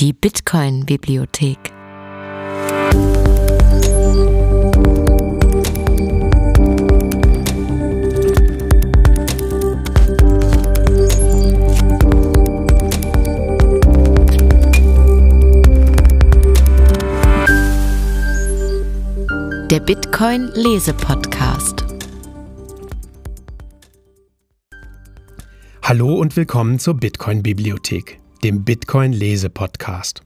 Die Bitcoin-Bibliothek. Der Bitcoin-Lese-Podcast. Hallo und willkommen zur Bitcoin-Bibliothek dem Bitcoin Lese Podcast.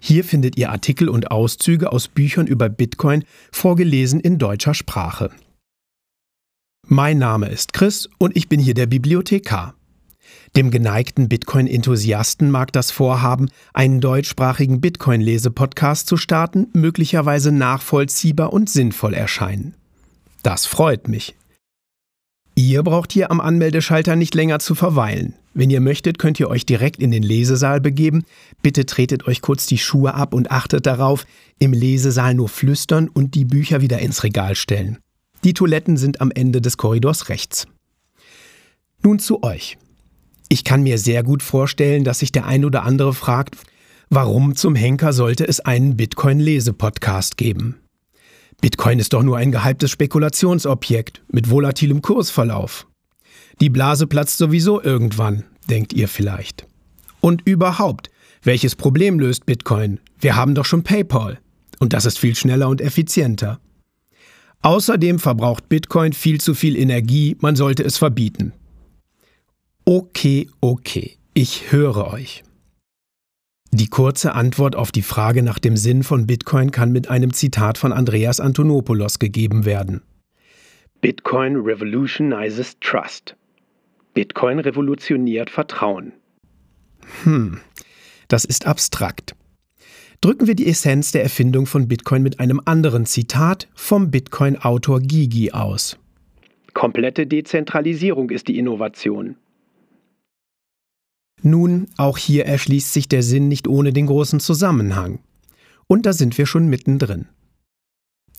Hier findet ihr Artikel und Auszüge aus Büchern über Bitcoin, vorgelesen in deutscher Sprache. Mein Name ist Chris und ich bin hier der Bibliothekar. Dem geneigten Bitcoin-Enthusiasten mag das Vorhaben, einen deutschsprachigen Bitcoin-Lese-Podcast zu starten, möglicherweise nachvollziehbar und sinnvoll erscheinen. Das freut mich. Ihr braucht hier am Anmeldeschalter nicht länger zu verweilen. Wenn ihr möchtet, könnt ihr euch direkt in den Lesesaal begeben. Bitte tretet euch kurz die Schuhe ab und achtet darauf, im Lesesaal nur flüstern und die Bücher wieder ins Regal stellen. Die Toiletten sind am Ende des Korridors rechts. Nun zu euch. Ich kann mir sehr gut vorstellen, dass sich der ein oder andere fragt, warum zum Henker sollte es einen Bitcoin-Lese-Podcast geben? Bitcoin ist doch nur ein gehyptes Spekulationsobjekt mit volatilem Kursverlauf. Die Blase platzt sowieso irgendwann, denkt ihr vielleicht. Und überhaupt, welches Problem löst Bitcoin? Wir haben doch schon PayPal. Und das ist viel schneller und effizienter. Außerdem verbraucht Bitcoin viel zu viel Energie, man sollte es verbieten. Okay, okay, ich höre euch. Die kurze Antwort auf die Frage nach dem Sinn von Bitcoin kann mit einem Zitat von Andreas Antonopoulos gegeben werden. Bitcoin revolutionizes trust. Bitcoin revolutioniert Vertrauen. Hm, das ist abstrakt. Drücken wir die Essenz der Erfindung von Bitcoin mit einem anderen Zitat vom Bitcoin-Autor Gigi aus. Komplette Dezentralisierung ist die Innovation. Nun, auch hier erschließt sich der Sinn nicht ohne den großen Zusammenhang. Und da sind wir schon mittendrin.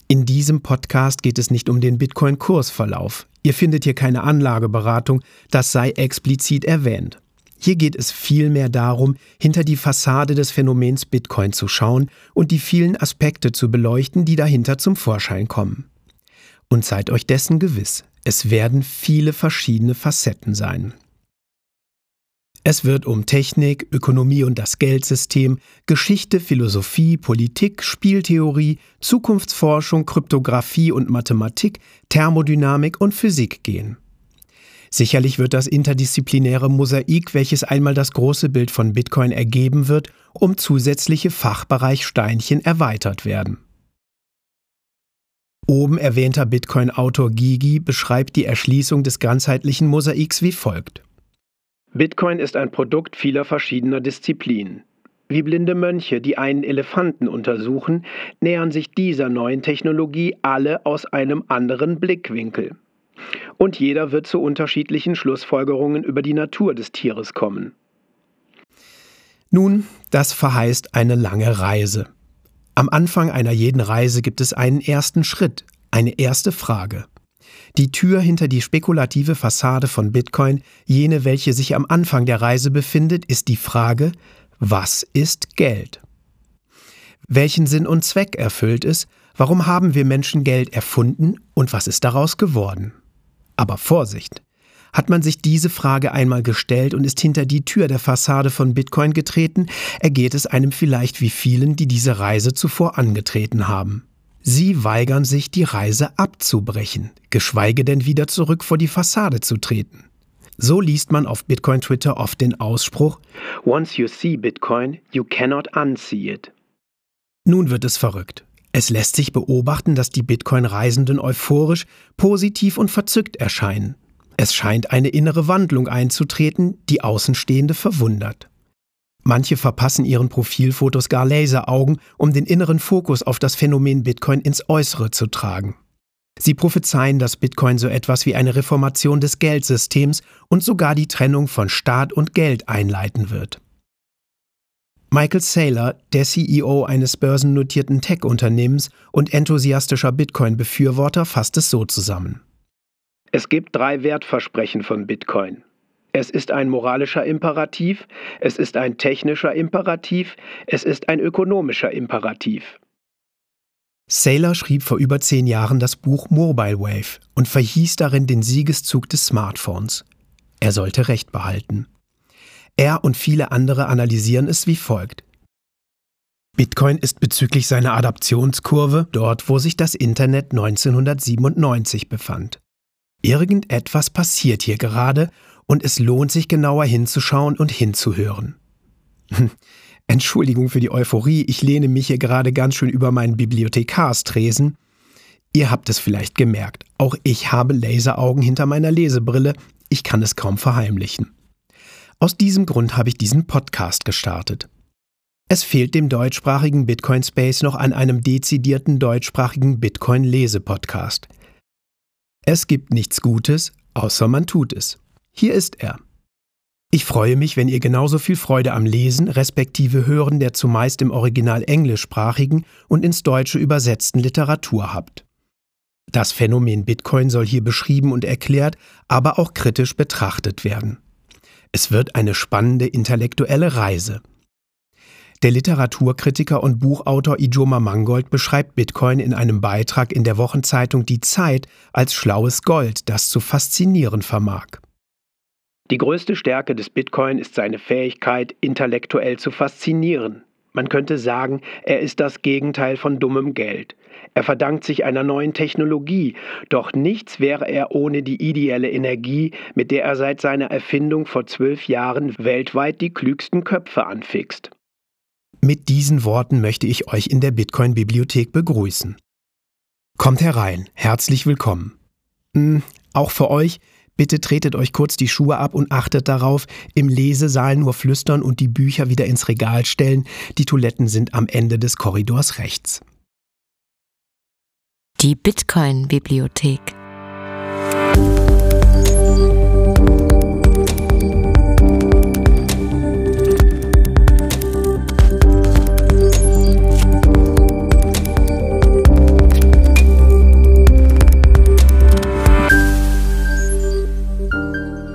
In diesem Podcast geht es nicht um den Bitcoin-Kursverlauf. Ihr findet hier keine Anlageberatung, das sei explizit erwähnt. Hier geht es vielmehr darum, hinter die Fassade des Phänomens Bitcoin zu schauen und die vielen Aspekte zu beleuchten, die dahinter zum Vorschein kommen. Und seid euch dessen gewiss, es werden viele verschiedene Facetten sein. Es wird um Technik, Ökonomie und das Geldsystem, Geschichte, Philosophie, Politik, Spieltheorie, Zukunftsforschung, Kryptographie und Mathematik, Thermodynamik und Physik gehen. Sicherlich wird das interdisziplinäre Mosaik, welches einmal das große Bild von Bitcoin ergeben wird, um zusätzliche Fachbereichsteinchen erweitert werden. Oben erwähnter Bitcoin-Autor Gigi beschreibt die Erschließung des ganzheitlichen Mosaiks wie folgt. Bitcoin ist ein Produkt vieler verschiedener Disziplinen. Wie blinde Mönche, die einen Elefanten untersuchen, nähern sich dieser neuen Technologie alle aus einem anderen Blickwinkel. Und jeder wird zu unterschiedlichen Schlussfolgerungen über die Natur des Tieres kommen. Nun, das verheißt eine lange Reise. Am Anfang einer jeden Reise gibt es einen ersten Schritt, eine erste Frage. Die Tür hinter die spekulative Fassade von Bitcoin, jene, welche sich am Anfang der Reise befindet, ist die Frage, was ist Geld? Welchen Sinn und Zweck erfüllt es? Warum haben wir Menschen Geld erfunden und was ist daraus geworden? Aber Vorsicht! Hat man sich diese Frage einmal gestellt und ist hinter die Tür der Fassade von Bitcoin getreten, ergeht es einem vielleicht wie vielen, die diese Reise zuvor angetreten haben. Sie weigern sich, die Reise abzubrechen, geschweige denn wieder zurück vor die Fassade zu treten. So liest man auf Bitcoin Twitter oft den Ausspruch Once you see Bitcoin, you cannot unsee it. Nun wird es verrückt. Es lässt sich beobachten, dass die Bitcoin-Reisenden euphorisch, positiv und verzückt erscheinen. Es scheint eine innere Wandlung einzutreten, die Außenstehende verwundert. Manche verpassen ihren Profilfotos gar Laseraugen, um den inneren Fokus auf das Phänomen Bitcoin ins Äußere zu tragen. Sie prophezeien, dass Bitcoin so etwas wie eine Reformation des Geldsystems und sogar die Trennung von Staat und Geld einleiten wird. Michael Saylor, der CEO eines börsennotierten Tech-Unternehmens und enthusiastischer Bitcoin-Befürworter, fasst es so zusammen. Es gibt drei Wertversprechen von Bitcoin. Es ist ein moralischer Imperativ, es ist ein technischer Imperativ, es ist ein ökonomischer Imperativ. Saylor schrieb vor über zehn Jahren das Buch Mobile Wave und verhieß darin den Siegeszug des Smartphones. Er sollte Recht behalten. Er und viele andere analysieren es wie folgt. Bitcoin ist bezüglich seiner Adaptionskurve dort, wo sich das Internet 1997 befand. Irgendetwas passiert hier gerade und es lohnt sich genauer hinzuschauen und hinzuhören. Entschuldigung für die Euphorie, ich lehne mich hier gerade ganz schön über meinen Bibliothekarstresen. Ihr habt es vielleicht gemerkt, auch ich habe Laseraugen hinter meiner Lesebrille, ich kann es kaum verheimlichen. Aus diesem Grund habe ich diesen Podcast gestartet. Es fehlt dem deutschsprachigen Bitcoin Space noch an einem dezidierten deutschsprachigen Bitcoin Lese-Podcast. Es gibt nichts Gutes, außer man tut es. Hier ist er. Ich freue mich, wenn ihr genauso viel Freude am Lesen respektive Hören der zumeist im Original englischsprachigen und ins Deutsche übersetzten Literatur habt. Das Phänomen Bitcoin soll hier beschrieben und erklärt, aber auch kritisch betrachtet werden. Es wird eine spannende intellektuelle Reise. Der Literaturkritiker und Buchautor Ijoma Mangold beschreibt Bitcoin in einem Beitrag in der Wochenzeitung Die Zeit als schlaues Gold, das zu faszinieren vermag. Die größte Stärke des Bitcoin ist seine Fähigkeit, intellektuell zu faszinieren. Man könnte sagen, er ist das Gegenteil von dummem Geld. Er verdankt sich einer neuen Technologie, doch nichts wäre er ohne die ideelle Energie, mit der er seit seiner Erfindung vor zwölf Jahren weltweit die klügsten Köpfe anfixt. Mit diesen Worten möchte ich euch in der Bitcoin-Bibliothek begrüßen. Kommt herein, herzlich willkommen. Hm, auch für euch, bitte tretet euch kurz die Schuhe ab und achtet darauf, im Lesesaal nur flüstern und die Bücher wieder ins Regal stellen. Die Toiletten sind am Ende des Korridors rechts. Die Bitcoin-Bibliothek.